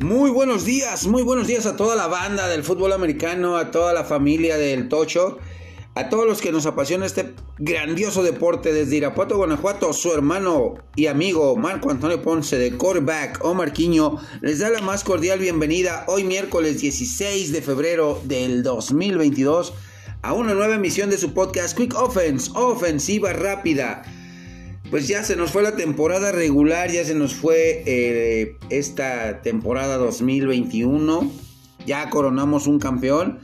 Muy buenos días, muy buenos días a toda la banda del fútbol americano, a toda la familia del Tocho, a todos los que nos apasiona este grandioso deporte desde Irapuato, Guanajuato. Su hermano y amigo Marco Antonio Ponce de Quarterback o Marquiño les da la más cordial bienvenida hoy miércoles 16 de febrero del 2022 a una nueva emisión de su podcast Quick Offense, ofensiva rápida pues ya se nos fue la temporada regular, ya se nos fue eh, esta temporada 2021, ya coronamos un campeón.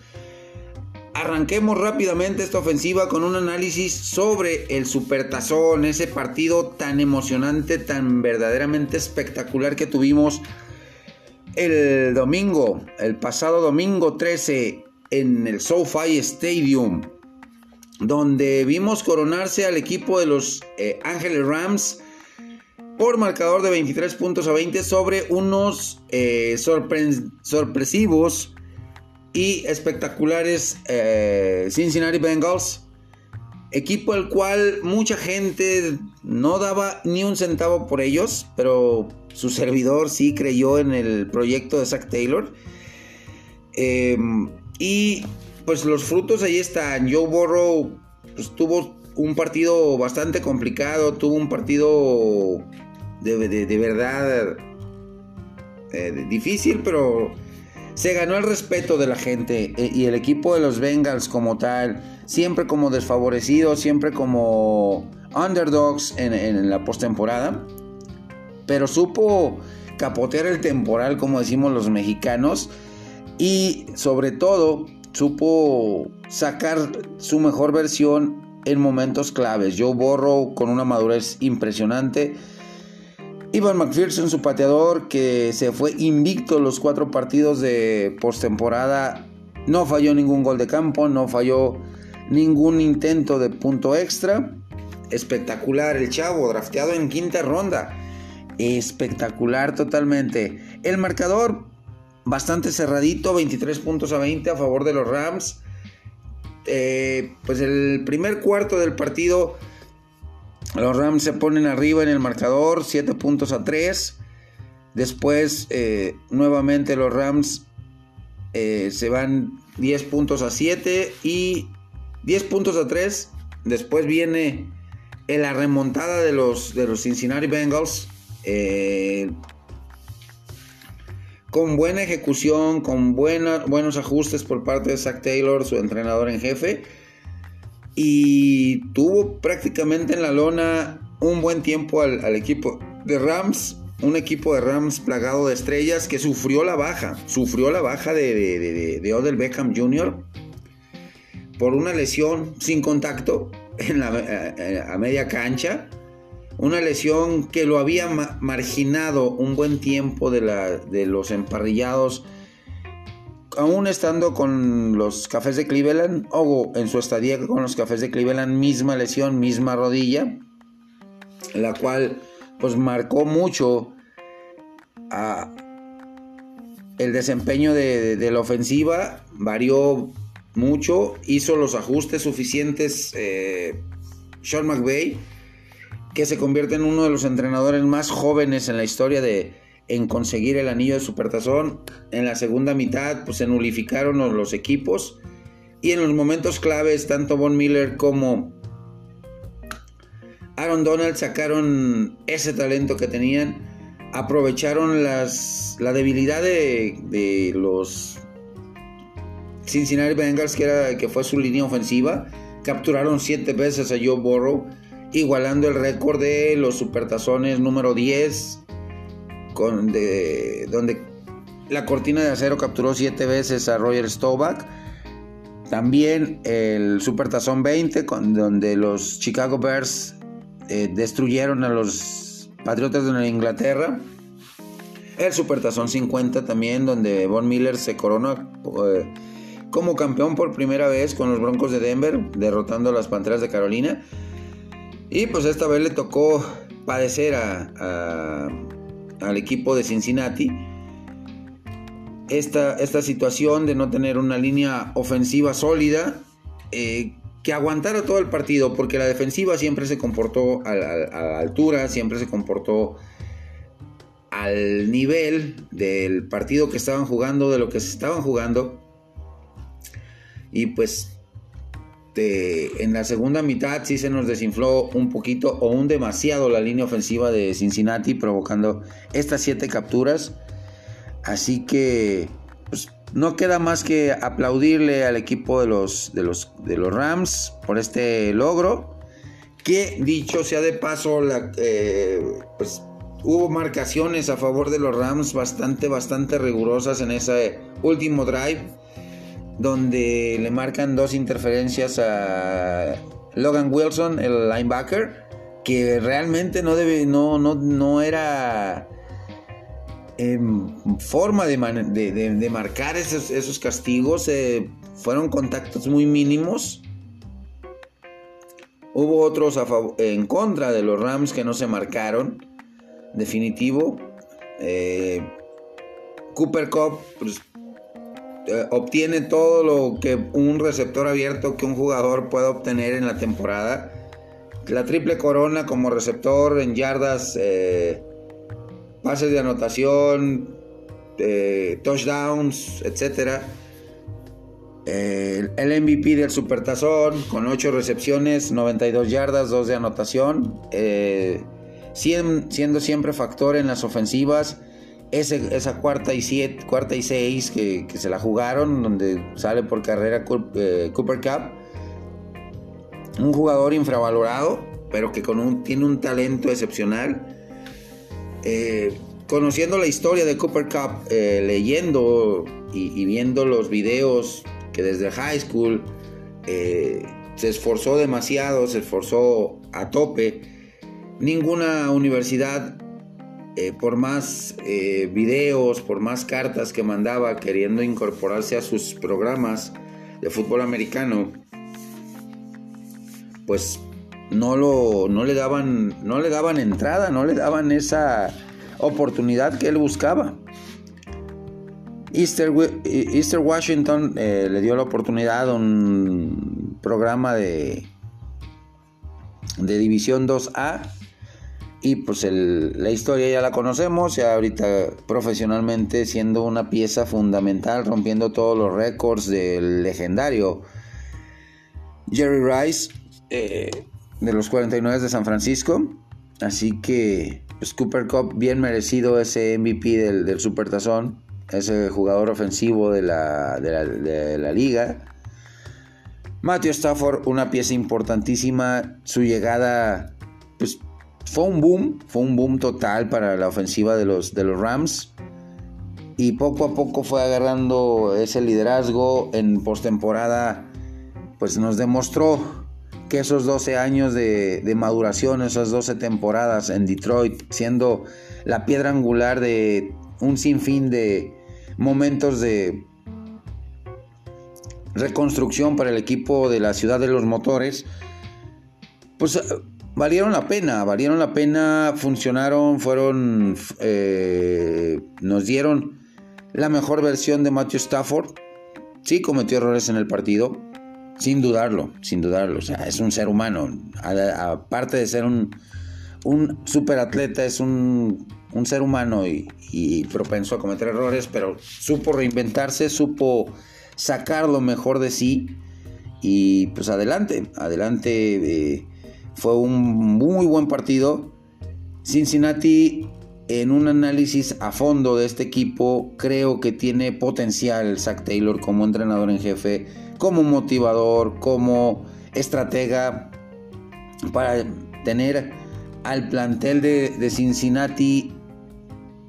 Arranquemos rápidamente esta ofensiva con un análisis sobre el Supertazón, ese partido tan emocionante, tan verdaderamente espectacular que tuvimos el domingo, el pasado domingo 13 en el SoFi Stadium donde vimos coronarse al equipo de los eh, Ángeles Rams por marcador de 23 puntos a 20 sobre unos eh, sorpresivos y espectaculares eh, Cincinnati Bengals. Equipo al cual mucha gente no daba ni un centavo por ellos, pero su servidor sí creyó en el proyecto de Zach Taylor. Em, y pues los frutos ahí están. Joe Burrow pues, tuvo un partido bastante complicado, tuvo un partido de, verdad eh, difícil, pero se ganó el respeto de la gente eh, y el equipo de los Bengals como tal, siempre como desfavorecidos, siempre como underdogs en, en la postemporada, pero supo capotear el temporal como decimos los mexicanos y sobre todo supo sacar su mejor versión en momentos claves. Joe Borro con una madurez impresionante. Ivan McPherson, su pateador, que se fue invicto los cuatro partidos de postemporada, no falló ningún gol de campo, no falló ningún intento de punto extra. Espectacular el chavo, drafteado en quinta ronda. Espectacular totalmente. El marcador, bastante cerradito, 23 puntos a 20 a favor de los Rams. Eh, pues el primer cuarto del partido, los Rams se ponen arriba en el marcador, 7 puntos a 3. Después, eh, nuevamente los Rams eh, se van 10 puntos a 7 y 10 puntos a 3. Después viene la remontada de los, de los Cincinnati Bengals con buena ejecución, con buenos ajustes por parte de Zach Taylor, su entrenador en jefe. Y tuvo prácticamente en la lona un buen tiempo al, equipo de Rams. Un equipo de Rams plagado de estrellas que sufrió la baja. Sufrió la baja de, de, Odell Beckham Jr. por una lesión sin contacto en la, a media cancha una lesión que lo había marginado un buen tiempo de, la, de los emparrillados, aún estando con los cafés de Cleveland, o en su estadía con los cafés de Cleveland, misma lesión, misma rodilla, la cual pues marcó mucho el desempeño de, la ofensiva, varió mucho, hizo los ajustes suficientes eh, Sean McVay que se convierte en uno de los entrenadores más jóvenes en la historia de en conseguir el anillo de supertazón. En la segunda mitad pues se nulificaron los equipos y en los momentos claves tanto Von Miller como Aaron Donald sacaron ese talento que tenían, aprovecharon las, la debilidad de, de los Cincinnati Bengals que, era, que fue su línea ofensiva, capturaron siete veces a Joe Burrow igualando el récord de los supertazones número 10, con, de, donde la cortina de acero capturó 7 veces a Roger Staubach. También el Supertazón 20, con, donde los Chicago Bears eh, destruyeron a los Patriotas de Inglaterra. El Supertazón 50 también, donde Von Miller se coronó eh, como campeón por primera vez con los Broncos de Denver, derrotando a las Panteras de Carolina. Y pues esta vez le tocó padecer a, al equipo de Cincinnati esta, esta, situación de no tener una línea ofensiva sólida eh, que aguantara todo el partido, porque la defensiva siempre se comportó a la, altura, siempre se comportó al nivel del partido que estaban jugando, de lo que se estaban jugando. Y pues en la segunda mitad sí se nos desinfló un poquito o un demasiado la línea ofensiva de Cincinnati, provocando estas siete capturas. Así que pues, no queda más que aplaudirle al equipo de los, de los, de los Rams por este logro. Que dicho sea de paso, eh, pues hubo marcaciones a favor de los Rams bastante, bastante rigurosas en ese último drive, donde le marcan dos interferencias a Logan Wilson, el linebacker, que realmente no debe, no, no, no era em, forma de, marcar esos, castigos. Eh, fueron contactos muy mínimos. Hubo otros en contra de los Rams que no se marcaron definitivo. Eh, Cooper Cup pues, eh, obtiene todo lo que un receptor abierto que un jugador pueda obtener en la temporada. La triple corona como receptor en yardas, eh, pases de anotación, touchdowns, etc. el MVP del Supertazón con 8 recepciones, 92 yardas, 2 de anotación siendo siempre factor en las ofensivas. Esa cuarta y siete, cuarta y seis que, se la jugaron, donde sale por carrera eh, Cooper Cup. Un jugador infravalorado, pero que con un, tiene un talento excepcional. Eh, conociendo la historia de Cooper Cup, eh, leyendo y, viendo los videos que desde high school se esforzó demasiado, se esforzó a tope ninguna universidad, eh, por más eh, videos, por más cartas que mandaba queriendo incorporarse a sus programas de fútbol americano, pues no, lo, no, le daban, no le daban entrada, no le daban esa oportunidad que él buscaba. Easter, Easter Washington eh, le dio la oportunidad a un programa de, de División 2A y pues la historia ya la conocemos, ya ahorita profesionalmente siendo una pieza fundamental, rompiendo todos los récords del legendario Jerry Rice eh, de los 49 de San Francisco. Así que pues, Cooper Cup bien merecido ese MVP del, del Supertazón, ese jugador ofensivo de la, de la, de la liga. Matthew Stafford, una pieza importantísima, su llegada pues fue un boom, fue un boom total para la ofensiva de los, de los Rams. Y poco a poco fue agarrando ese liderazgo en postemporada. Pues nos demostró que esos 12 años de, de, maduración, esas 12 temporadas en Detroit, siendo la piedra angular de un sinfín de momentos de reconstrucción para el equipo de la ciudad de los motores, pues valieron la pena, valieron la pena, funcionaron, fueron, eh, nos dieron la mejor versión de Matthew Stafford. Sí cometió errores en el partido, sin dudarlo, sin dudarlo. O sea, es un ser humano. aparte de ser un, un superatleta, es un, ser humano y, y, propenso a cometer errores, pero supo reinventarse, supo sacar lo mejor de sí. Y pues adelante, adelante. Eh, fue un muy buen partido. Cincinnati, en un análisis a fondo de este equipo, creo que tiene potencial Zach Taylor como entrenador en jefe, como motivador, como estratega, para tener al plantel de, de Cincinnati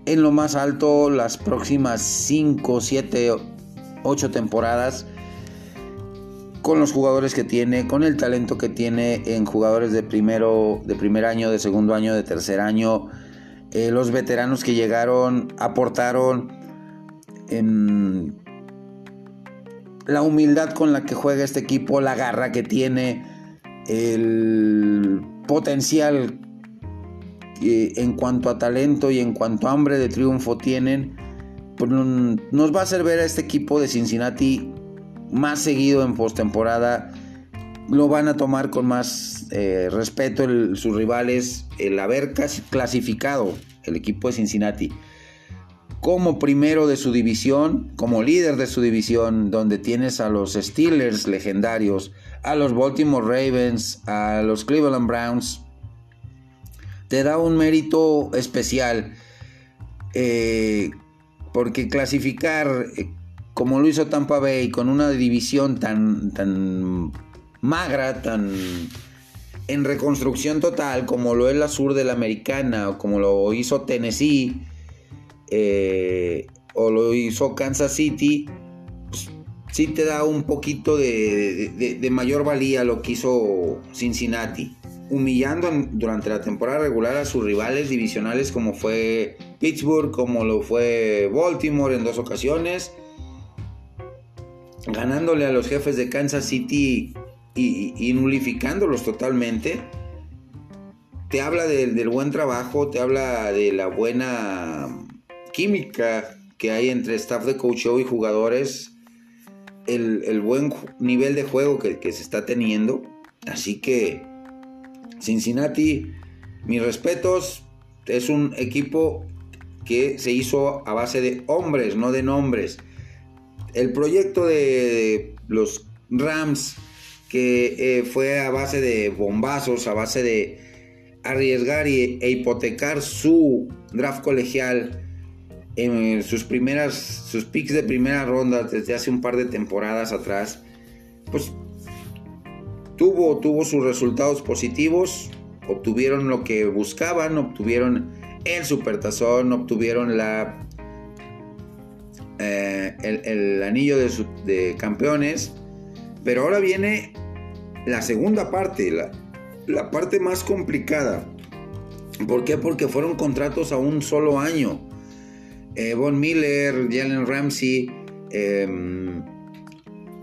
en lo más alto las próximas 5, 7, 8 temporadas con los jugadores que tiene, con el talento que tiene en jugadores de primero, de primer año, de segundo año, de tercer año, eh, los veteranos que llegaron aportaron la humildad con la que juega este equipo, la garra que tiene, el potencial en cuanto a talento y en cuanto a hambre de triunfo tienen, pues nos va a hacer ver a este equipo de Cincinnati más seguido en postemporada. Lo van a tomar con más eh, respeto sus rivales. El haber clasificado el equipo de Cincinnati, como primero de su división, como líder de su división, donde tienes a los Steelers legendarios, a los Baltimore Ravens, a los Cleveland Browns, te da un mérito especial. Eh, porque clasificar eh, como lo hizo Tampa Bay con una división tan, tan magra, tan en reconstrucción total como lo es la sur de la americana o como lo hizo Tennessee eh, o lo hizo Kansas City, pues, sí te da un poquito de, de, mayor valía lo que hizo Cincinnati, humillando durante la temporada regular a sus rivales divisionales como fue Pittsburgh, como lo fue Baltimore en dos ocasiones, ganándole a los jefes de Kansas City y, nulificándolos totalmente, te habla del buen trabajo, te habla de la buena química que hay entre staff de coach y jugadores, el, buen nivel de juego que, que, se está teniendo. Así que Cincinnati, mis respetos, es un equipo que se hizo a base de hombres, no de nombres. El proyecto de los Rams que eh, fue a base de bombazos, a base de arriesgar e hipotecar su draft colegial en sus primeras, sus picks de primera ronda desde hace un par de temporadas atrás, pues tuvo, tuvo sus resultados positivos, obtuvieron lo que buscaban, obtuvieron el supertazón, obtuvieron la, eh, el, anillo de, campeones, pero ahora viene la segunda parte, la, parte más complicada. ¿Por qué? Porque fueron contratos a un solo año. Eh, Von Miller, Jalen Ramsey, em,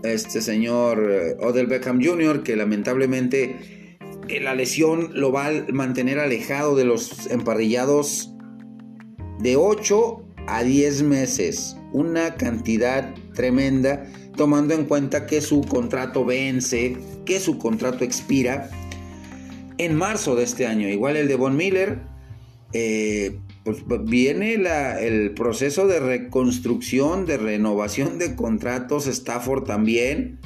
este señor eh, Odell Beckham Jr., que lamentablemente la lesión lo va a mantener alejado de los emparrillados de 8 a 10 meses. Una cantidad tremenda tomando en cuenta que su contrato vence, que su contrato expira en marzo de este año. Igual el de Von Miller, eh, pues viene el proceso de reconstrucción, de renovación de contratos, Stafford también.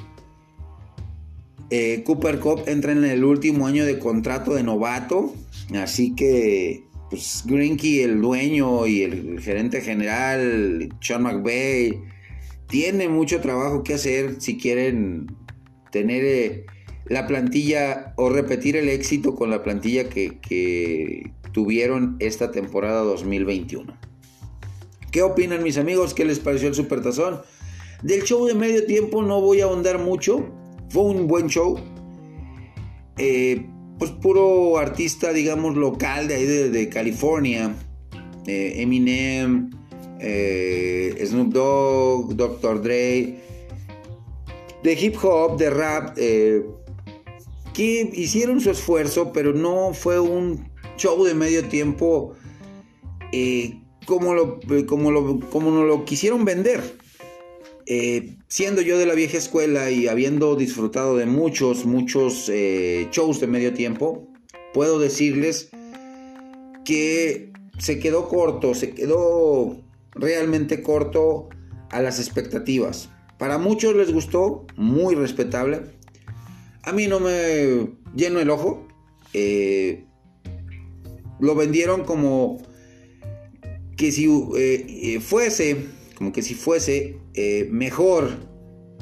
Eh, Cooper Cup entra en el último año de contrato de novato, así que pues Grinky, el dueño y el gerente general, Sean McVay, tiene mucho trabajo que hacer si quieren tener eh, la plantilla o repetir el éxito con la plantilla que, tuvieron esta temporada 2021. ¿Qué opinan mis amigos? ¿Qué les pareció el Supertazón? Del show de medio tiempo no voy a ahondar mucho. Fue un buen show. Eh, pues puro artista, digamos, local de ahí de, California. Eh, Eminem, eh, Snoop Dogg, Dr. Dre, de hip hop, de rap, eh, que hicieron su esfuerzo, pero no fue un show de medio tiempo como, lo, como, lo, como nos lo quisieron vender. Siendo yo de la vieja escuela y habiendo disfrutado de muchos, muchos shows de medio tiempo, puedo decirles que se quedó corto, se quedó realmente corto a las expectativas. Para muchos les gustó, muy respetable. A mí no me lleno el ojo. Eh, lo vendieron como que si eh, eh, fuese, como que si fuese mejor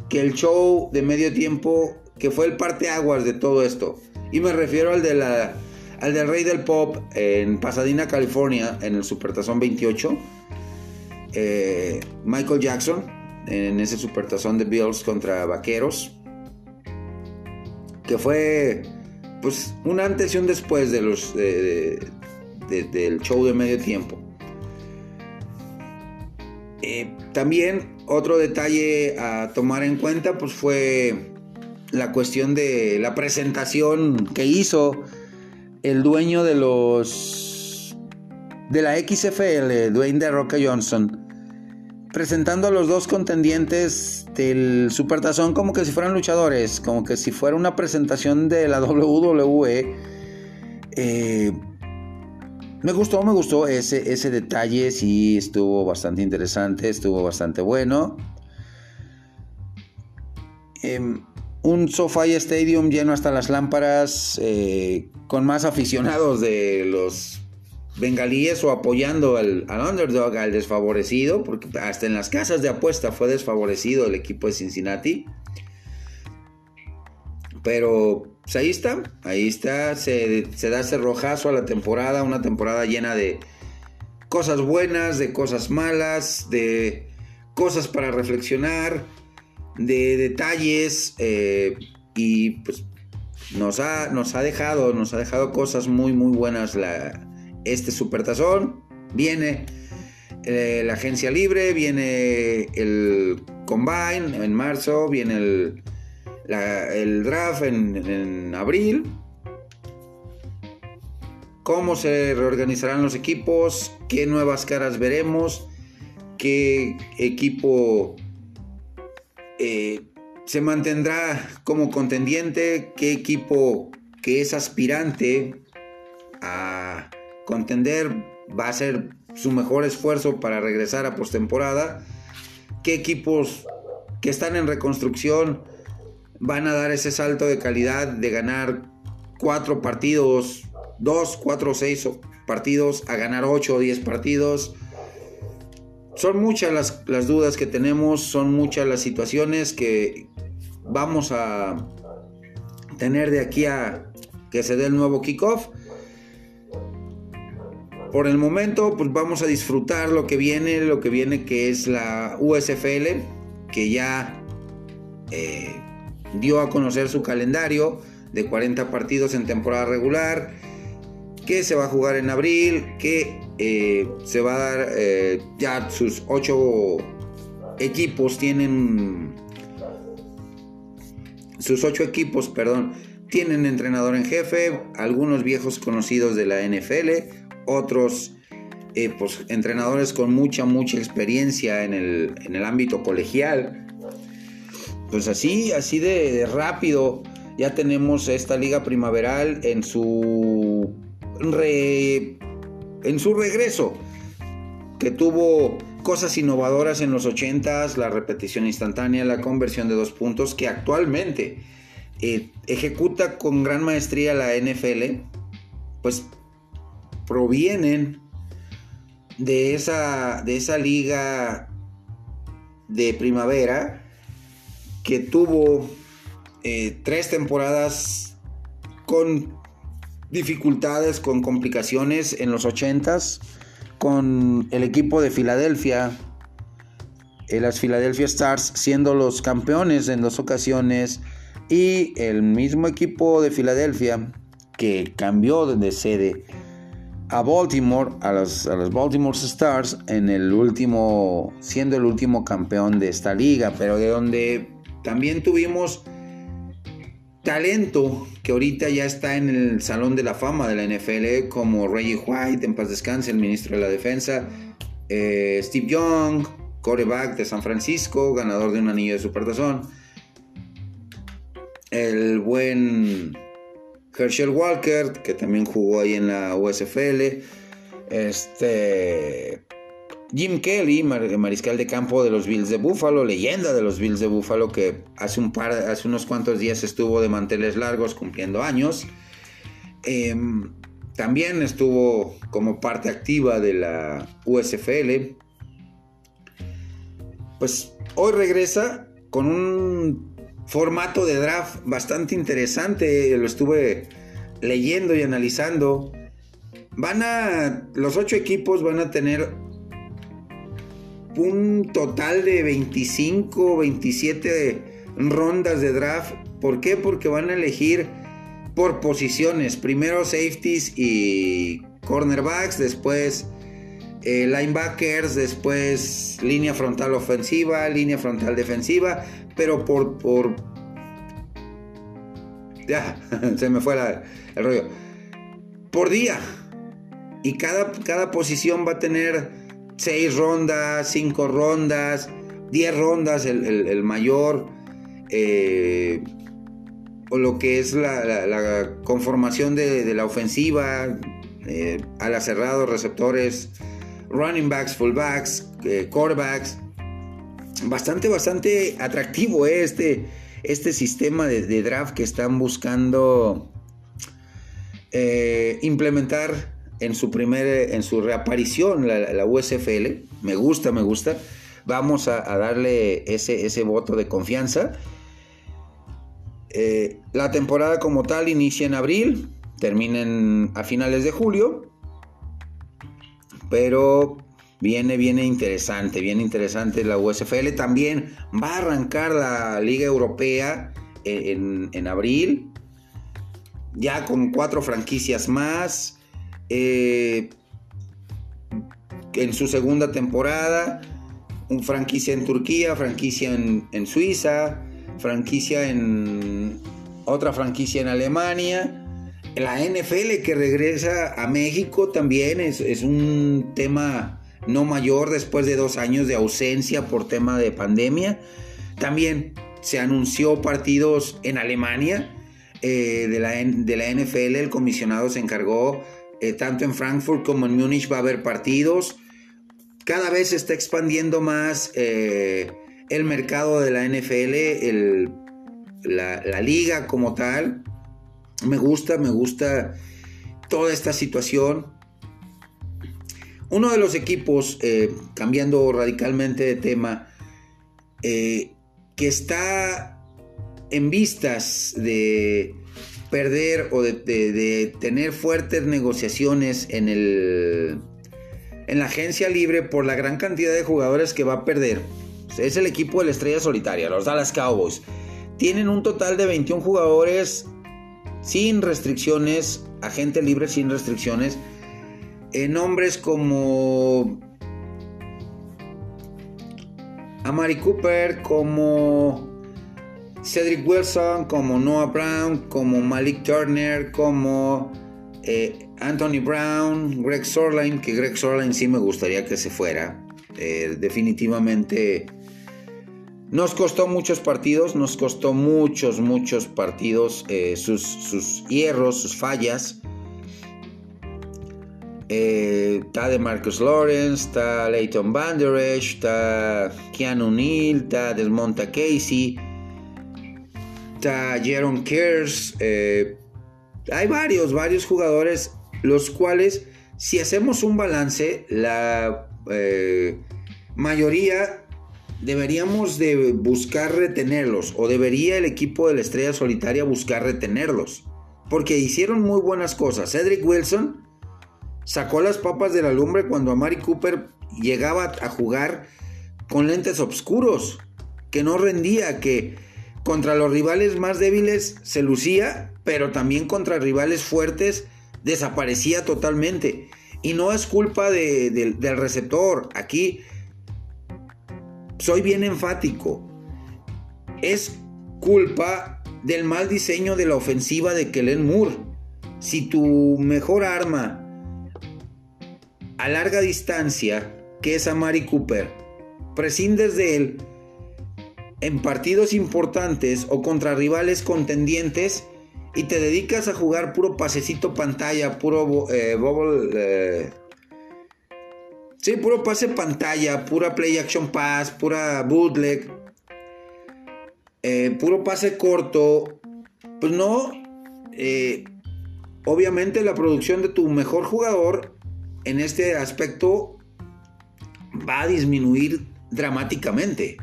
que el show de medio tiempo que fue el parteaguas de todo esto. Y me refiero al de la al del Rey del Pop en Pasadena, California, en el Supertazón 28 eh, Michael Jackson en ese supertazón de Bills contra Vaqueros, que fue pues un antes y un después de los del show de medio tiempo. Eh, también otro detalle a tomar en cuenta pues fue la cuestión de la presentación que hizo el dueño de los de la XFL, Dwayne de Roca Johnson, presentando a los dos contendientes del Supertazón como que si fueran luchadores, como que si fuera una presentación de la WWE. Eh, me gustó, me gustó ese, ese detalle, sí estuvo bastante interesante, estuvo bastante bueno. Em, un SoFi Stadium lleno hasta las lámparas, eh, con más aficionados de los bengalíes o apoyando al, al, underdog, al desfavorecido, porque hasta en las casas de apuesta fue desfavorecido el equipo de Cincinnati. Pero pues ahí está, ahí está, se, da ese rojazo a la temporada, una temporada llena de cosas buenas, de cosas malas, de cosas para reflexionar, de detalles eh, y pues nos ha, nos ha dejado, nos ha dejado cosas muy muy buenas la, este supertazón. Viene eh, la agencia libre, viene el combine en marzo, viene el el draft en, abril, cómo se reorganizarán los equipos, qué nuevas caras veremos, qué equipo eh, se mantendrá como contendiente, qué equipo que es aspirante a contender va a hacer su mejor esfuerzo para regresar a postemporada, qué equipos que están en reconstrucción van a dar ese salto de calidad de ganar cuatro partidos, dos, cuatro, seis partidos, a ganar ocho o diez partidos. Son muchas las, dudas que tenemos, son muchas las situaciones que vamos a tener de aquí a que se dé el nuevo kickoff. Por el momento, pues vamos a disfrutar lo que viene, lo que viene que es la USFL, que ya eh, dio a conocer su calendario de 40 partidos en temporada regular, que se va a jugar en abril, que eh, se va a dar eh, ya sus 8 equipos tienen sus 8 equipos, perdón, tienen entrenador en jefe, algunos viejos conocidos de la NFL, otros eh, pues, entrenadores con mucha, mucha experiencia en el, en el ámbito colegial pues así, así de, rápido. Ya tenemos esta liga primaveral en su en su regreso que tuvo cosas innovadoras en los 80s, la repetición instantánea, la conversión de dos puntos que actualmente eh, ejecuta con gran maestría la NFL, pues provienen de esa, de esa liga de primavera que tuvo eh, tres temporadas con dificultades, con complicaciones en los 80s, con el equipo de Filadelfia, eh, las Philadelphia Stars siendo los campeones en dos ocasiones, y el mismo equipo de Filadelfia que cambió de sede a Baltimore, a los, a los, Baltimore Stars, en el último, siendo el último campeón de esta liga, pero de donde también tuvimos talento que ahorita ya está en el Salón de la Fama de la NFL, como Reggie White, en paz descanse, el ministro de la Defensa, eh, Steve Young, coreback de San Francisco, ganador de un anillo de supertazón, el buen Herschel Walker, que también jugó ahí en la USFL, este Jim Kelly, mariscal de campo de los Bills de Buffalo, leyenda de los Bills de Buffalo, que hace, un par, hace unos cuantos días estuvo de manteles largos cumpliendo años. Em, también estuvo como parte activa de la USFL. Pues hoy regresa con un formato de draft bastante interesante. Lo estuve leyendo y analizando. Van a. Los ocho equipos van a tener un total de 25, 27 rondas de draft. ¿Por qué? Porque van a elegir por posiciones. Primero safeties y cornerbacks, después eh, linebackers, después línea frontal ofensiva, línea frontal defensiva, pero por... por... Ya, se me fue el rollo. Por día. Y cada, cada posición va a tener 6 rondas, 5 rondas, 10 rondas el, mayor, eh, o lo que es la, conformación de, la ofensiva, eh, alas cerrados, receptores, running backs, fullbacks, eh, quarterbacks. Bastante, bastante atractivo eh, este, este sistema de, draft que están buscando implementar en su primer, en su reaparición la, USFL. Me gusta, me gusta. Vamos a, darle ese, ese voto de confianza. la temporada como tal inicia en abril terminen a finales de julio. Pero viene, viene interesante, viene interesante la USFL. También va a arrancar la Liga Europea en, abril. Ya con cuatro franquicias más. Eh, en su segunda temporada. Un franquicia en Turquía, franquicia en, Suiza, franquicia en. otra franquicia en Alemania la NFL que regresa a México también es, un tema no mayor después de dos años de ausencia por tema de pandemia. También se anunció partidos en Alemania eh, de, la, NFL. El comisionado se encargó, eh, tanto en Frankfurt como en Múnich va a haber partidos. Cada vez se está expandiendo más eh, el mercado de la NFL, la liga como tal. Me gusta, me gusta toda esta situación. Uno de los equipos, eh, cambiando radicalmente de tema, que está en vistas de perder o de, tener fuertes negociaciones en, el, en la agencia libre por la gran cantidad de jugadores que va a perder. Es el equipo de la estrella solitaria, los Dallas Cowboys. Tienen un total de 21 jugadores sin restricciones, agente libre sin restricciones, en nombres como Amari Cooper, como Cedric Wilson, como Noah Brown, como Malik Turner, como eh, Anthony Brown, Greg Sorline, que Greg Sorline sí me gustaría que se fuera. Eh, definitivamente nos costó muchos partidos, nos costó muchos, muchos partidos, eh, sus, hierros, sus fallas. Está de Marcus Lawrence, está Leighton Banderesh, está Keanu Neal, está Desmonta Casey, está Jaron Kers. Eh, hay varios, varios jugadores, los cuales, si hacemos un balance, la mayoría deberíamos de buscar retenerlos o debería el equipo de la Estrella Solitaria buscar retenerlos. Porque hicieron muy buenas cosas. Cedric Wilson sacó las papas de la lumbre cuando Amari Cooper llegaba a jugar con lentes oscuros, que no rendía, que contra los rivales más débiles se lucía, pero también contra rivales fuertes desaparecía totalmente. Y no es culpa del receptor. Aquí soy bien enfático. Es culpa del mal diseño de la ofensiva de Kellen Moore. Si tu mejor arma a larga distancia, que es Amari Cooper, prescindes de él en partidos importantes o contra rivales contendientes y te dedicas a jugar puro pasecito pantalla, puro eh, bubble, eh, Sí, puro pase pantalla, pura play action pass, pura bootleg, eh, puro pase corto. Pues no, eh, obviamente la producción de tu mejor jugador en este aspecto va a disminuir dramáticamente.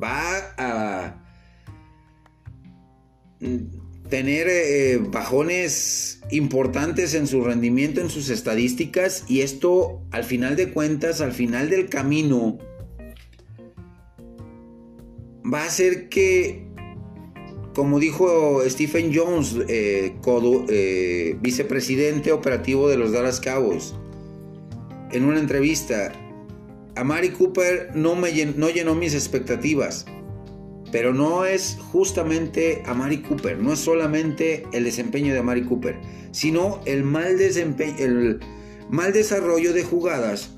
Va a tener eh, bajones importantes en su rendimiento, en sus estadísticas y esto al final de cuentas, al final del camino, va a hacer que, como dijo Stephen Jones, eh, eh, vicepresidente operativo de los Dallas Cowboys, en una entrevista, a Mari Cooper no, me no llenó mis expectativas. Pero no es justamente a Mari Cooper, no es solamente el desempeño de Mari Cooper, sino el mal, desempeño, el mal desarrollo de jugadas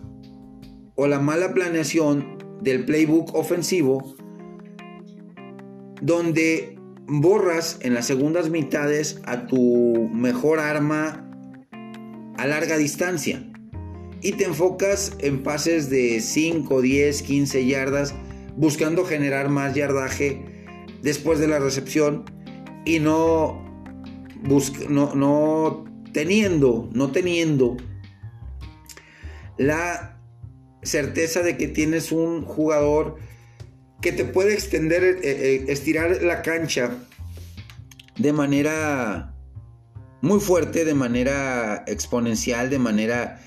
o la mala planeación del playbook ofensivo, donde borras en las segundas mitades a tu mejor arma a larga distancia y te enfocas en pases de 5, 10, 15 yardas buscando generar más yardaje después de la recepción y no, no, no teniendo, no teniendo la certeza de que tienes un jugador que te puede extender, eh, eh, estirar la cancha de manera muy fuerte, de manera exponencial, de manera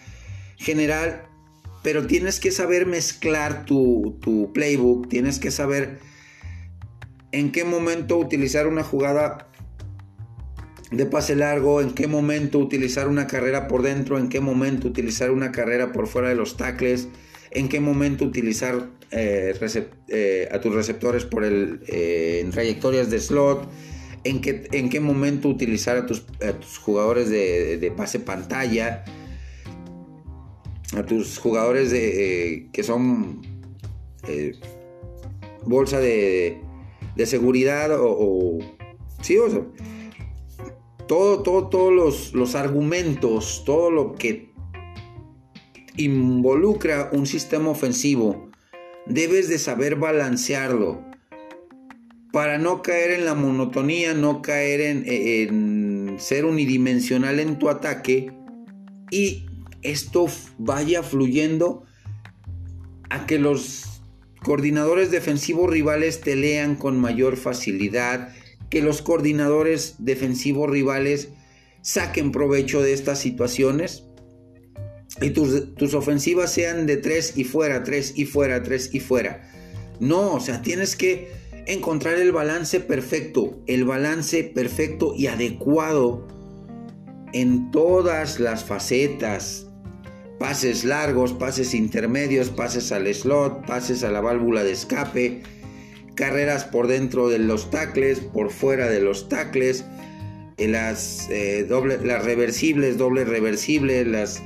general, pero tienes que saber mezclar tu, tu playbook, tienes que saber en qué momento utilizar una jugada de pase largo, en qué momento utilizar una carrera por dentro, en qué momento utilizar una carrera por fuera de los tackles, en qué momento utilizar eh, eh, a tus receptores por el, eh, en trayectorias de slot, en qué, en qué momento utilizar a tus, jugadores de, pase pantalla, a tus jugadores de, que son bolsa de, de seguridad o, sí, o sea, todo, todo, todos los, los argumentos, todo lo que involucra un sistema ofensivo, debes de saber balancearlo para no caer en la monotonía, no caer en, en, ser unidimensional en tu ataque y esto vaya fluyendo a que los coordinadores defensivos rivales te lean con mayor facilidad, que los coordinadores defensivos rivales saquen provecho de estas situaciones y tus, ofensivas sean de tres y fuera, tres y fuera, tres y fuera. No, o sea, tienes que encontrar el balance perfecto, el balance perfecto y adecuado en todas las facetas pases largos, pases intermedios, pases al slot, pases a la válvula de escape, carreras por dentro de los tacles, por fuera de los tacles, eh, las, eh, las reversibles, doble reversible, las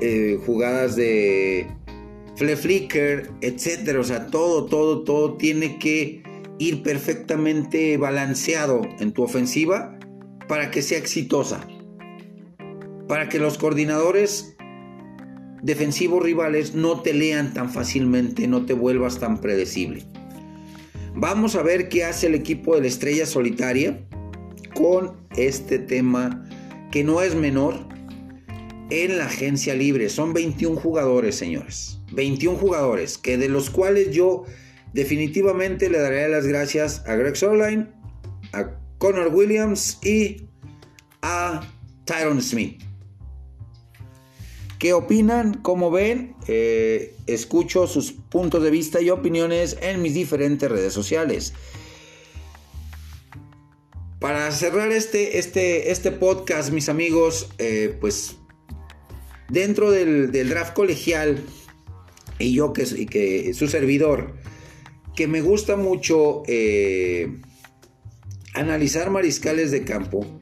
eh, jugadas de flicker, etcétera. O sea, todo, todo, todo tiene que ir perfectamente balanceado en tu ofensiva para que sea exitosa. Para que los coordinadores defensivos rivales no te lean tan fácilmente, no te vuelvas tan predecible. Vamos a ver qué hace el equipo de la estrella solitaria con este tema que no es menor en la agencia libre. Son 21 jugadores, señores. 21 jugadores, que de los cuales yo definitivamente le daré las gracias a Greg Sorline, a Connor Williams y a Tyron Smith. ¿Qué opinan? ¿Cómo ven? Eh, escucho sus puntos de vista y opiniones en mis diferentes redes sociales. Para cerrar este, este, este podcast, mis amigos, eh, pues dentro del, draft colegial y yo que, que su servidor, que me gusta mucho eh, analizar mariscales de campo,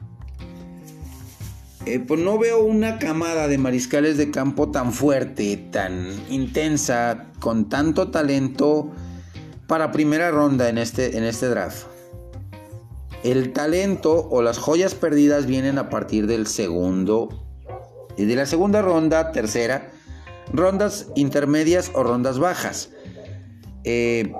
eh, pues no veo una camada de mariscales de campo tan fuerte, tan intensa, con tanto talento para primera ronda en este, en este draft. El talento o las joyas perdidas vienen a partir del segundo y de la segunda ronda, tercera, rondas intermedias o rondas bajas. Eh,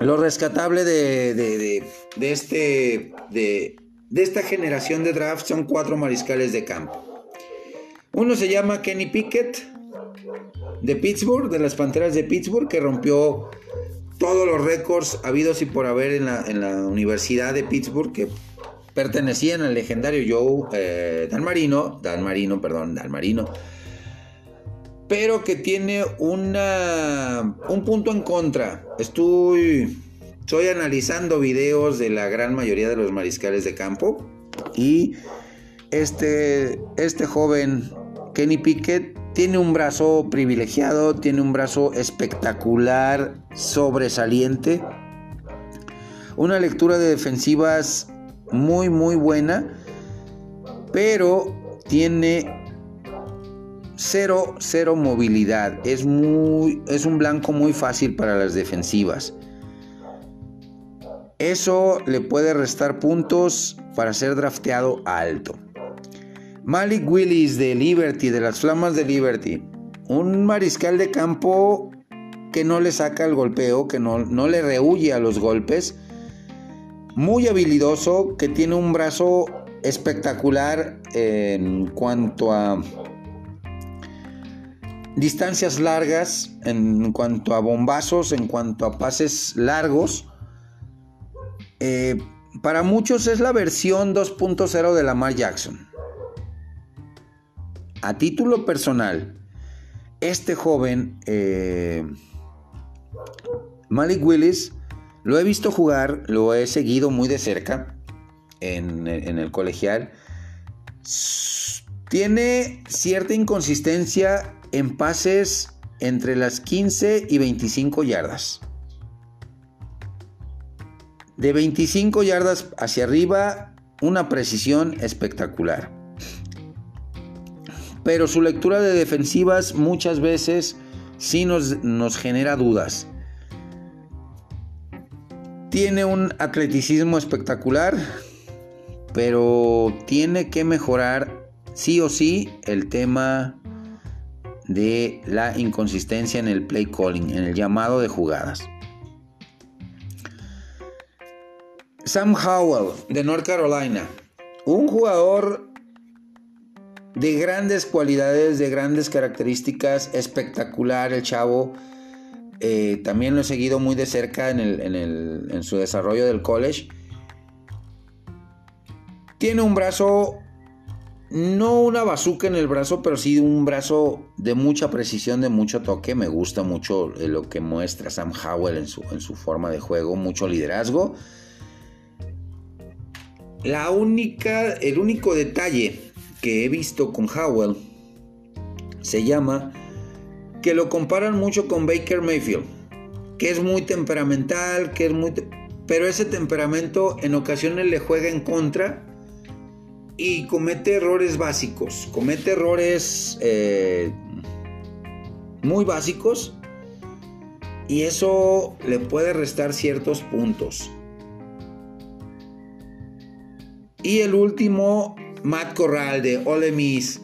lo rescatable de, de, de este de de esta generación de draft son cuatro mariscales de campo. Uno se llama Kenny Pickett de Pittsburgh, de las Panteras de Pittsburgh, que rompió todos los récords habidos y por haber en la, Universidad de Pittsburgh, que pertenecían al legendario Joe eh, Dan Marino, Dan Marino, perdón, pero que tiene una, un punto en contra. Estoy Estoy analizando videos de la gran mayoría de los mariscales de campo y este, este joven Kenny Pickett tiene un brazo privilegiado, tiene un brazo espectacular, sobresaliente, una lectura de defensivas muy muy buena, pero tiene cero, cero movilidad. Es, muy, es un blanco muy fácil para las defensivas. Eso le puede restar puntos para ser drafteado alto. Malik Willis de Liberty, de las Flamas de Liberty. Un mariscal de campo que no le saca el golpeo, que no, no le rehuye a los golpes. Muy habilidoso, que tiene un brazo espectacular en cuanto a distancias largas, en cuanto a bombazos, en cuanto a pases largos. Eh, para muchos es la versión 2.0 de Lamar Jackson. A título personal, este joven, eh, Malik Willis, lo he visto jugar, lo he seguido muy de cerca en, en el colegial. Tiene cierta inconsistencia en pases entre las 15 y 25 yardas. De 25 yardas hacia arriba, una precisión espectacular. Pero su lectura de defensivas muchas veces sí nos, nos genera dudas. Tiene un atleticismo espectacular, pero tiene que mejorar sí o sí el tema de la inconsistencia en el play calling, en el llamado de jugadas. Sam Howell de North Carolina, un jugador de grandes cualidades, de grandes características, espectacular el chavo. Eh, también lo he seguido muy de cerca en, en su desarrollo del college. Tiene un brazo, no una bazuca en el brazo, pero sí un brazo de mucha precisión, de mucho toque. Me gusta mucho eh, lo que muestra Sam Howell en su, en su forma de juego, mucho liderazgo. La única, el único detalle que he visto con Howell se llama que lo comparan mucho con Baker Mayfield, que es muy temperamental, que es muy pero ese temperamento en ocasiones le juega en contra y comete errores básicos, comete errores eh, muy básicos y eso le puede restar ciertos puntos. Y el último, Matt Corral de Ole Miss,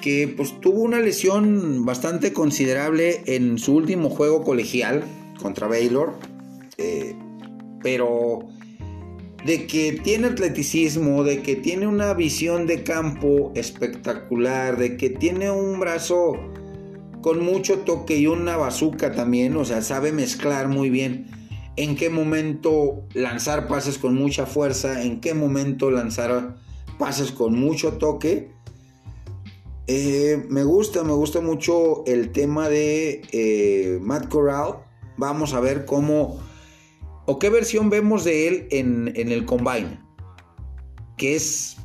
que pues tuvo una lesión bastante considerable en su último juego colegial contra Baylor. Eh, pero de que tiene atleticismo, de que tiene una visión de campo espectacular, de que tiene un brazo con mucho toque y una bazuca también, o sea, sabe mezclar muy bien en qué momento lanzar pases con mucha fuerza, en qué momento lanzar pases con mucho toque. Eh, me gusta, me gusta mucho el tema de eh, Matt Corral. Vamos a ver cómo o qué versión vemos de él en, el combine, que es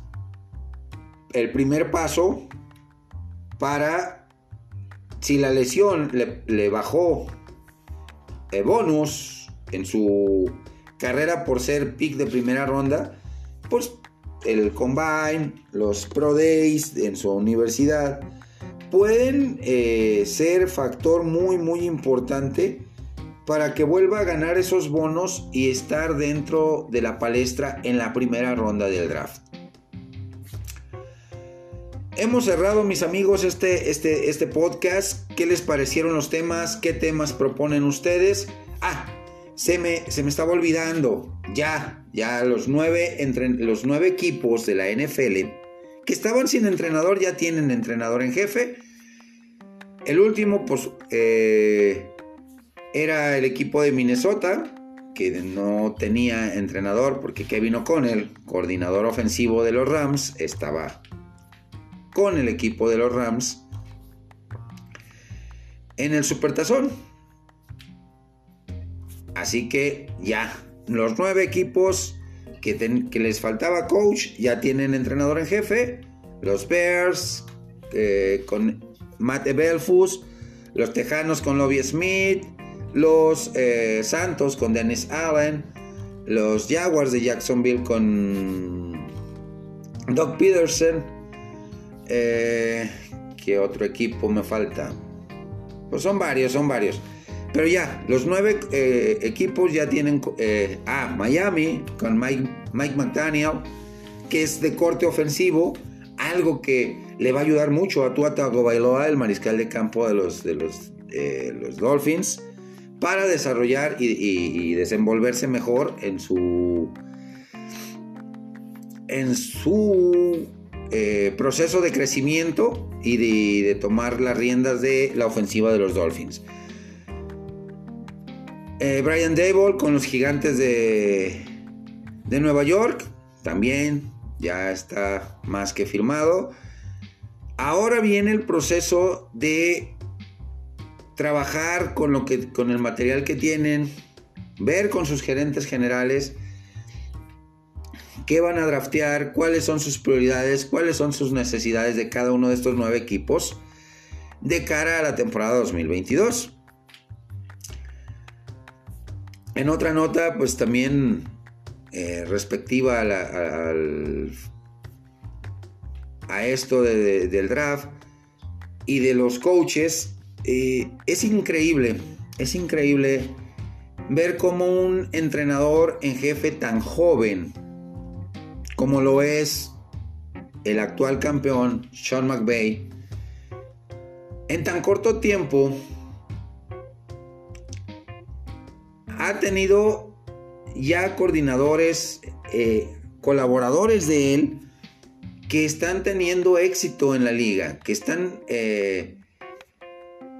el primer paso para si la lesión le, le bajó el bonus en su carrera por ser pick de primera ronda, pues el combine, los pro days en su universidad, pueden eh, ser factor muy muy importante para que vuelva a ganar esos bonos y estar dentro de la palestra en la primera ronda del draft. Hemos cerrado, mis amigos, este, este, este podcast. ¿Qué les parecieron los temas? ¿Qué temas proponen ustedes? Ah, se me, se me estaba olvidando, ya, ya los nueve, entre, los nueve equipos de la NFL que estaban sin entrenador ya tienen entrenador en jefe. El último, pues, eh, era el equipo de Minnesota, que no tenía entrenador porque Kevin O'Connell, coordinador ofensivo de los Rams, estaba con el equipo de los Rams en el Supertazón. Así que ya, los nueve equipos que, les faltaba coach ya tienen entrenador en jefe. Los Bears eh, con Matt Belfus, los Tejanos con Lobby Smith, los eh, Santos con Dennis Allen, los Jaguars de Jacksonville con Doug Peterson. Eh, ¿Qué otro equipo me falta? Pues son varios, son varios. Pero ya, los nueve eh, equipos ya tienen... Eh, ah, Miami con Mike, Mike McDaniel, que es de corte ofensivo. algo que le va a ayudar mucho a Tua Tagovailoa, el mariscal de campo de los, de los, eh, los Dolphins, para desarrollar y, desenvolverse mejor en su en su proceso de crecimiento y de, tomar las riendas de la ofensiva de los Dolphins. Eh, Brian Dable con los gigantes de, de Nueva York, también ya está más que firmado. Ahora viene el proceso de trabajar con, lo que, con el material que tienen, ver con sus gerentes generales qué van a draftear, cuáles son sus prioridades, cuáles son sus necesidades de cada uno de estos nueve equipos de cara a la temporada 2022. En otra nota, pues también eh, respectiva a, a, esto del draft y de los coaches, eh, es increíble, es increíble ver cómo un entrenador en jefe tan joven como lo es el actual campeón Sean McVay, en tan corto tiempo ha tenido ya coordinadores, eh, colaboradores de él, que están teniendo éxito en la liga, que están eh,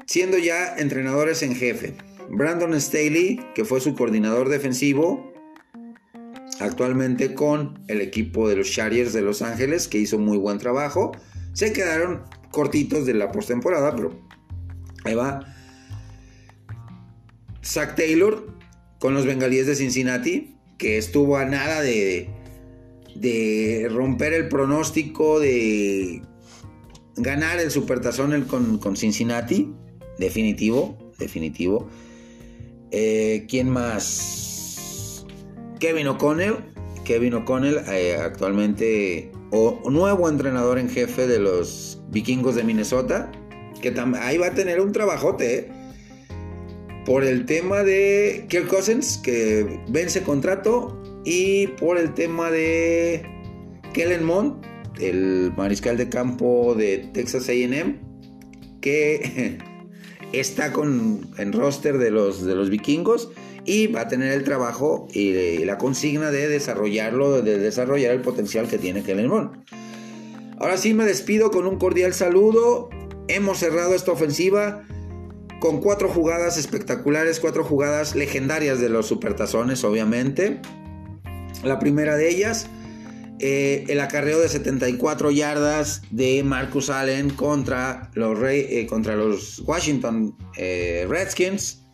siendo ya entrenadores en jefe. Brandon Staley, que fue su coordinador defensivo, actualmente con el equipo de los Chargers de Los Ángeles, que hizo muy buen trabajo. Se quedaron cortitos de la postemporada, pero ahí va. Zach Taylor con los bengalíes de Cincinnati, que estuvo a nada de, de romper el pronóstico de ganar el Supertazón con, con Cincinnati. Definitivo, definitivo. Eh, ¿Quién más? Kevin O'Connell. Kevin O'Connell, eh, actualmente o, nuevo entrenador en jefe de los vikingos de Minnesota. Que ahí va a tener un trabajote, eh, Por el tema de Kirk Cousins, que vence contrato. Y por el tema de Kellen Mond, el mariscal de campo de Texas AM, que está con, en roster de los, de los vikingos y va a tener el trabajo y, la consigna de desarrollarlo, de desarrollar el potencial que tiene Kellen Mond. Ahora sí me despido con un cordial saludo. Hemos cerrado esta ofensiva con cuatro jugadas espectaculares, cuatro jugadas legendarias de los supertazones, obviamente. La primera de ellas, eh, el acarreo de 74 yardas de Marcus Allen contra los, eh, contra los Washington eh, Redskins.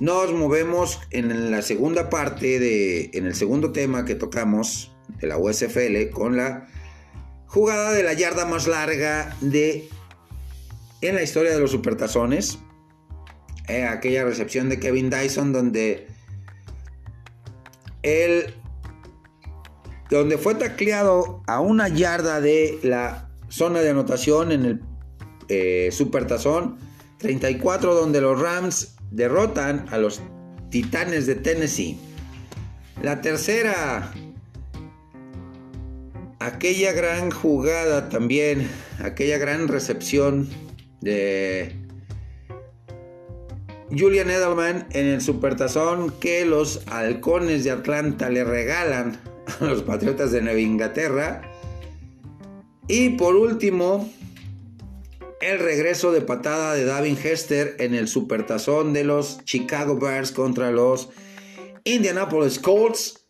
Nos movemos en la segunda parte de, en el segundo tema que tocamos de la USFL con la jugada de la yarda más larga de en la historia de los supertazones. aquella recepción de Kevin Dyson donde él donde fue tacleado a una yarda de la zona de anotación en el eh, Supertazón 34, donde los Rams derrotan a los Titanes de Tennessee. La tercera, aquella gran jugada también, aquella gran recepción de Julian Edelman en el Supertazón que los halcones de Atlanta le regalan los Patriotas de Nueva Inglaterra. Y por último, el regreso de patada de Davin Hester en el supertazón de los Chicago Bears contra los Indianapolis Colts,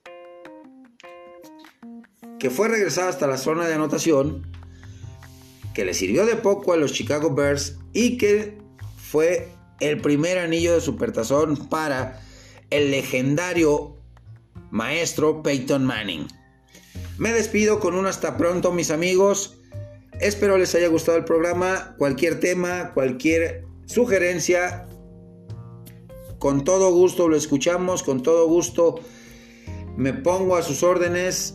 que fue regresada hasta la zona de anotación, que le sirvió de poco a los Chicago Bears y que fue el primer anillo de supertazón para el legendario maestro Peyton Manning. Me despido con un hasta pronto mis amigos. Espero les haya gustado el programa. Cualquier tema, cualquier sugerencia, con todo gusto lo escuchamos, con todo gusto me pongo a sus órdenes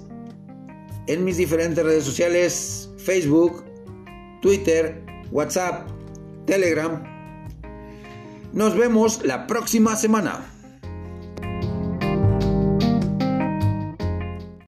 en mis diferentes redes sociales, Facebook, Twitter, WhatsApp, Telegram. Nos vemos la próxima semana.